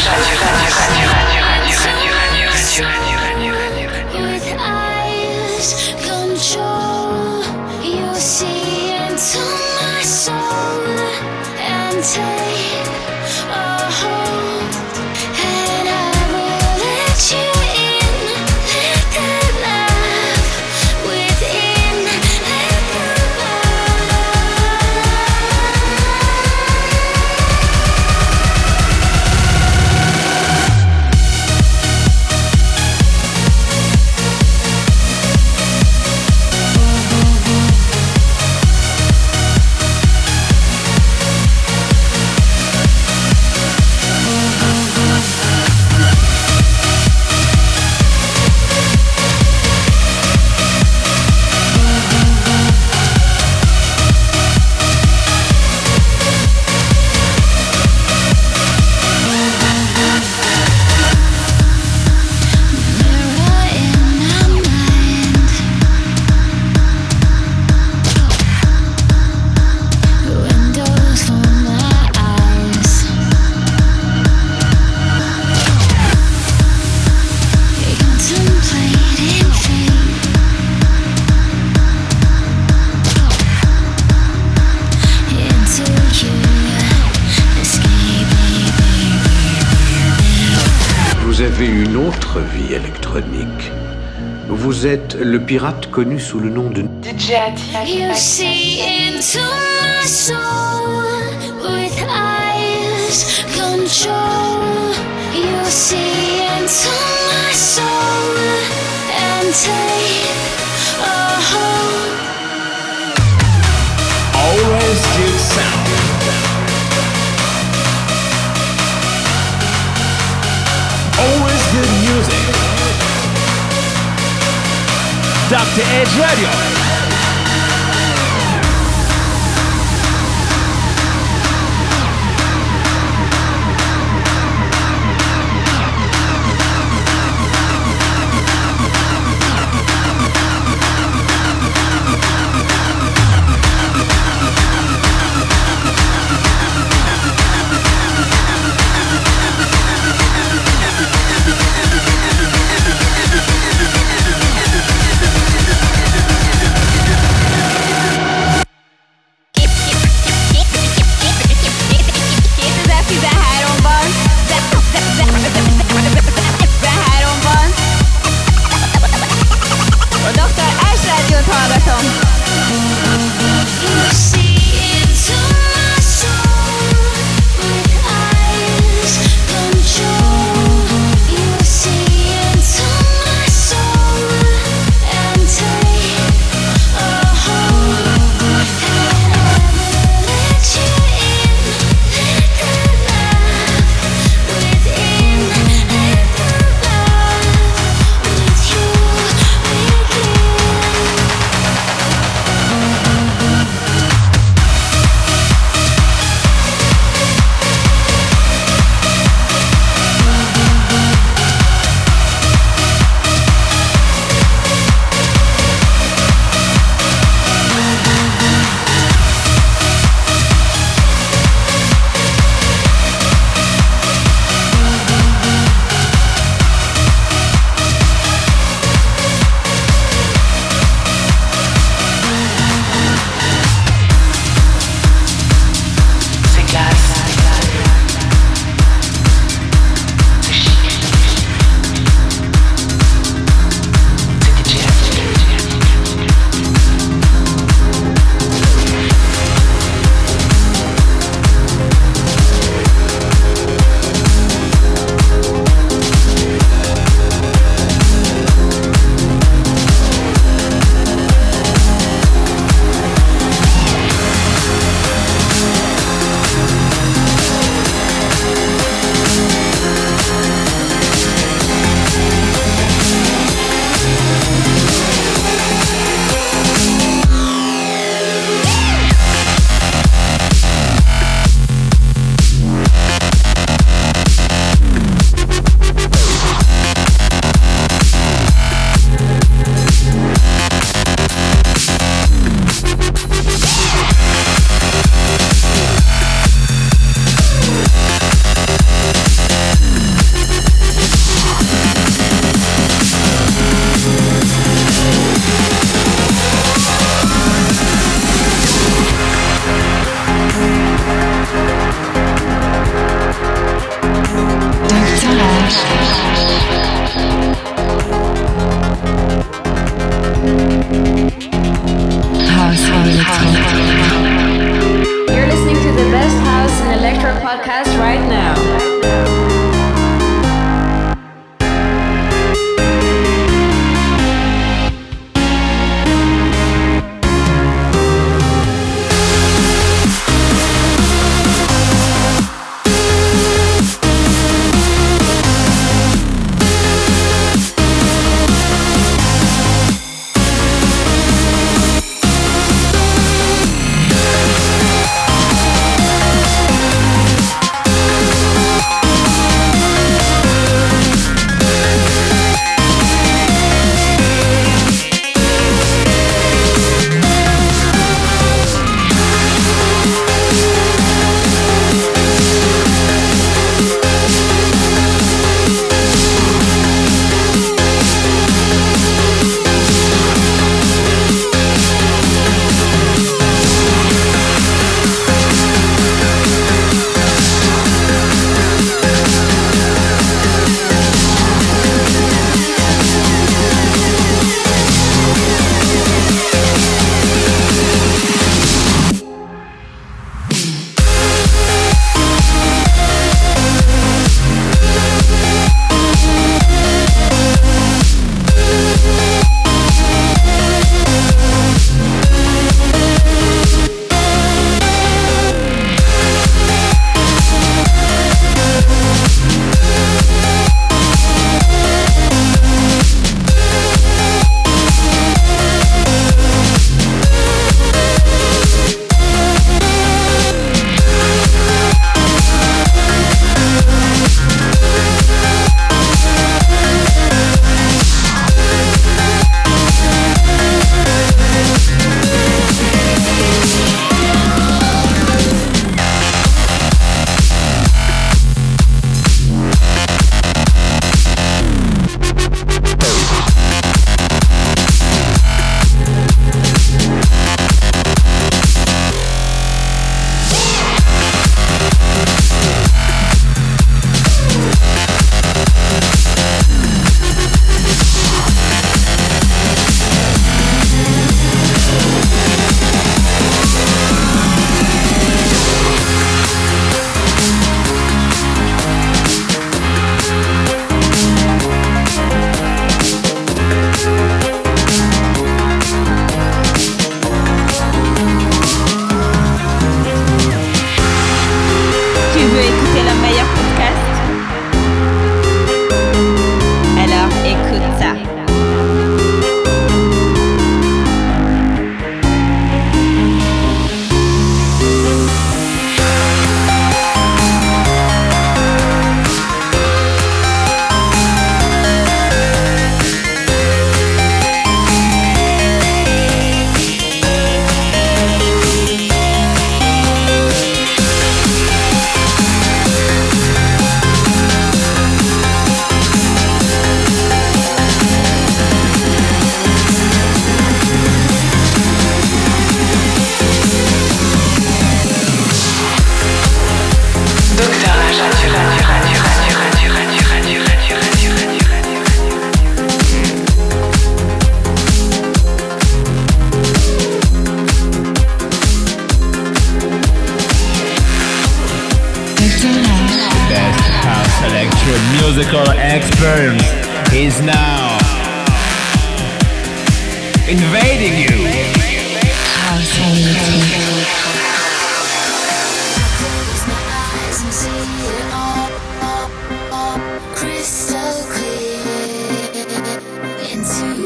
上去，上去，上去。Le pirate connu sous le nom de DJ. You see into my soul with eyes control You see into my soul and take oh home Always keep sound Dr. Edge Radio.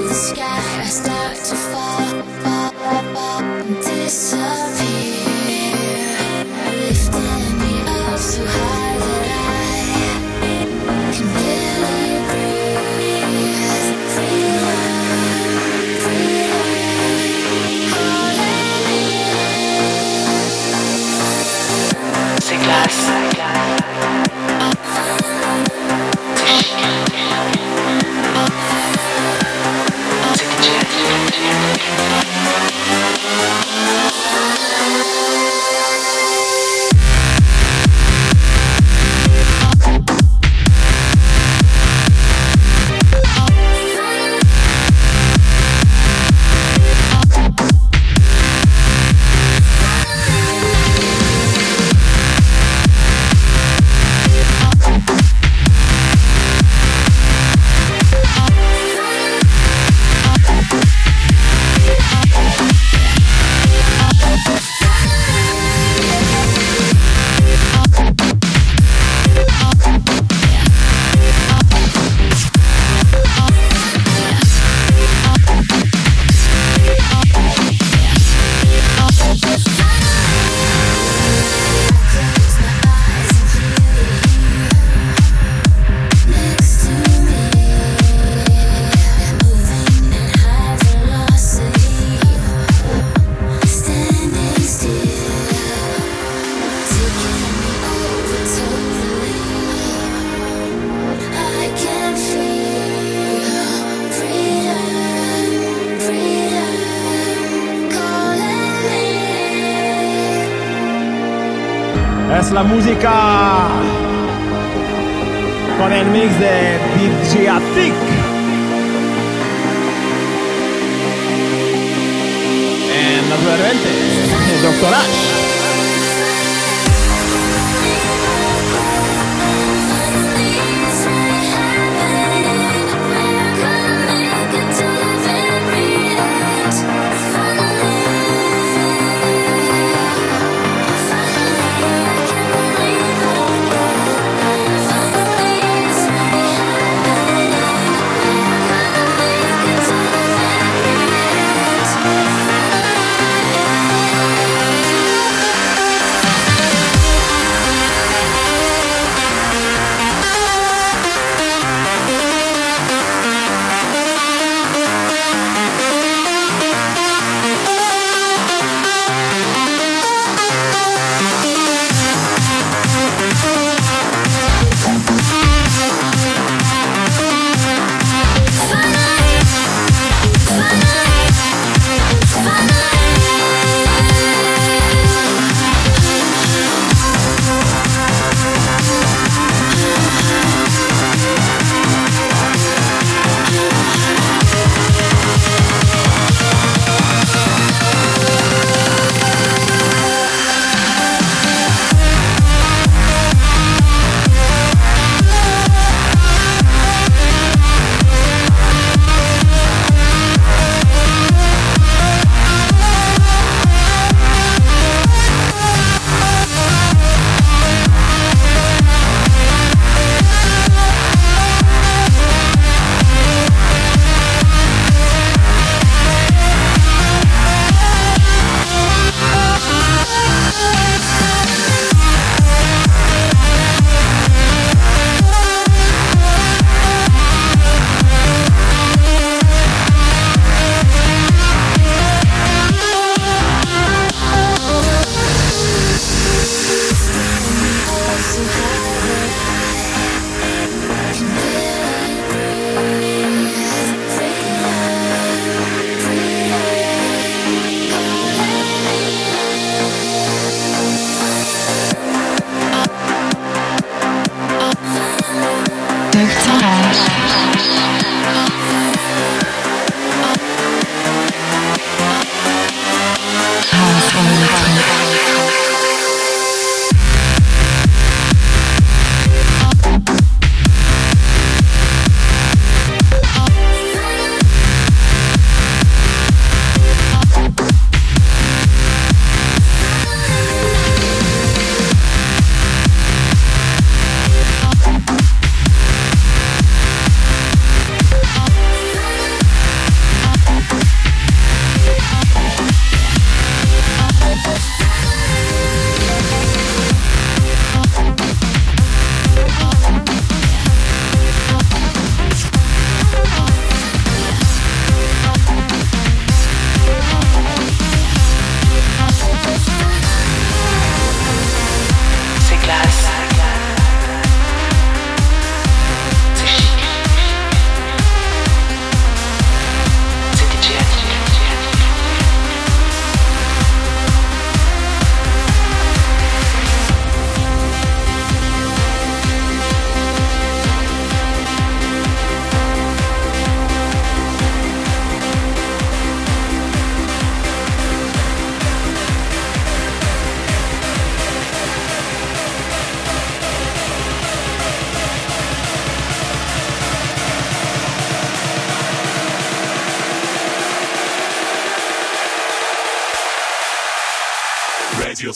the sky, I start to fall. con il mix di DJ Attic. E naturalmente, Dr. Ash.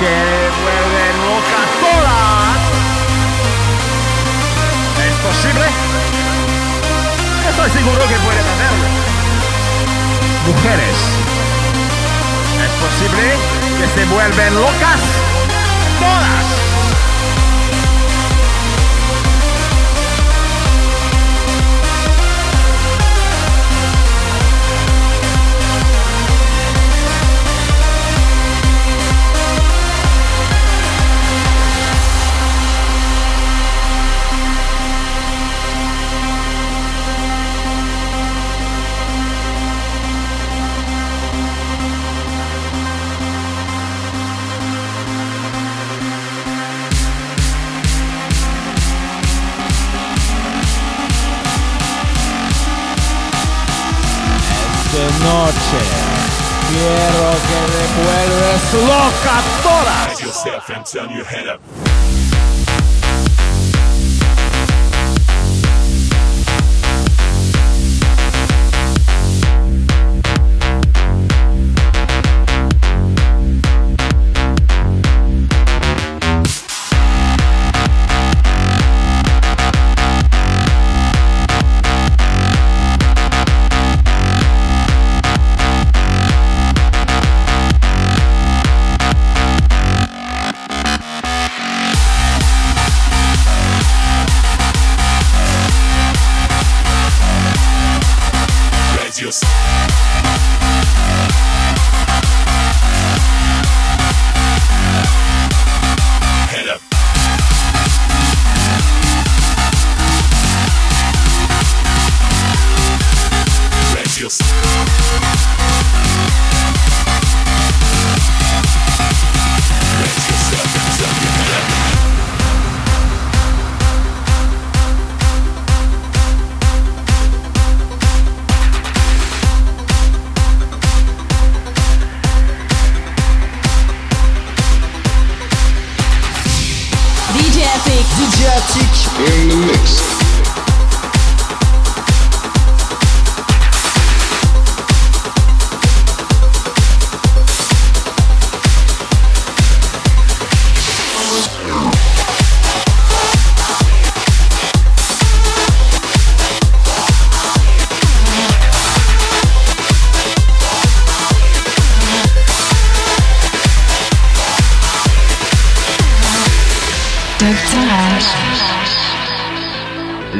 que vuelven locas todas. ¿Es posible? Estoy seguro que pueden hacerlo. Mujeres, ¿es posible que se vuelven locas? up.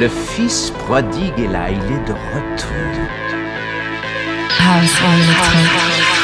Le fils prodigue est là, il est de retour. House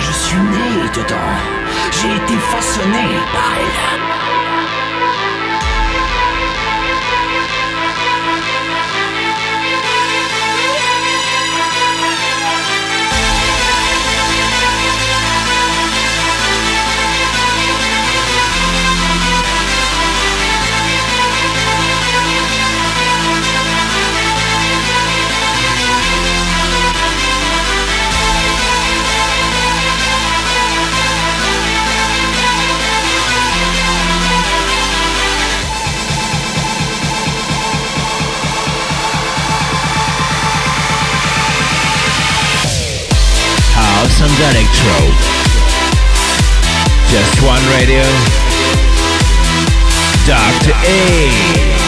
je suis né dedans. J'ai été façonné par elle. and electro. Just one radio. Dr. A.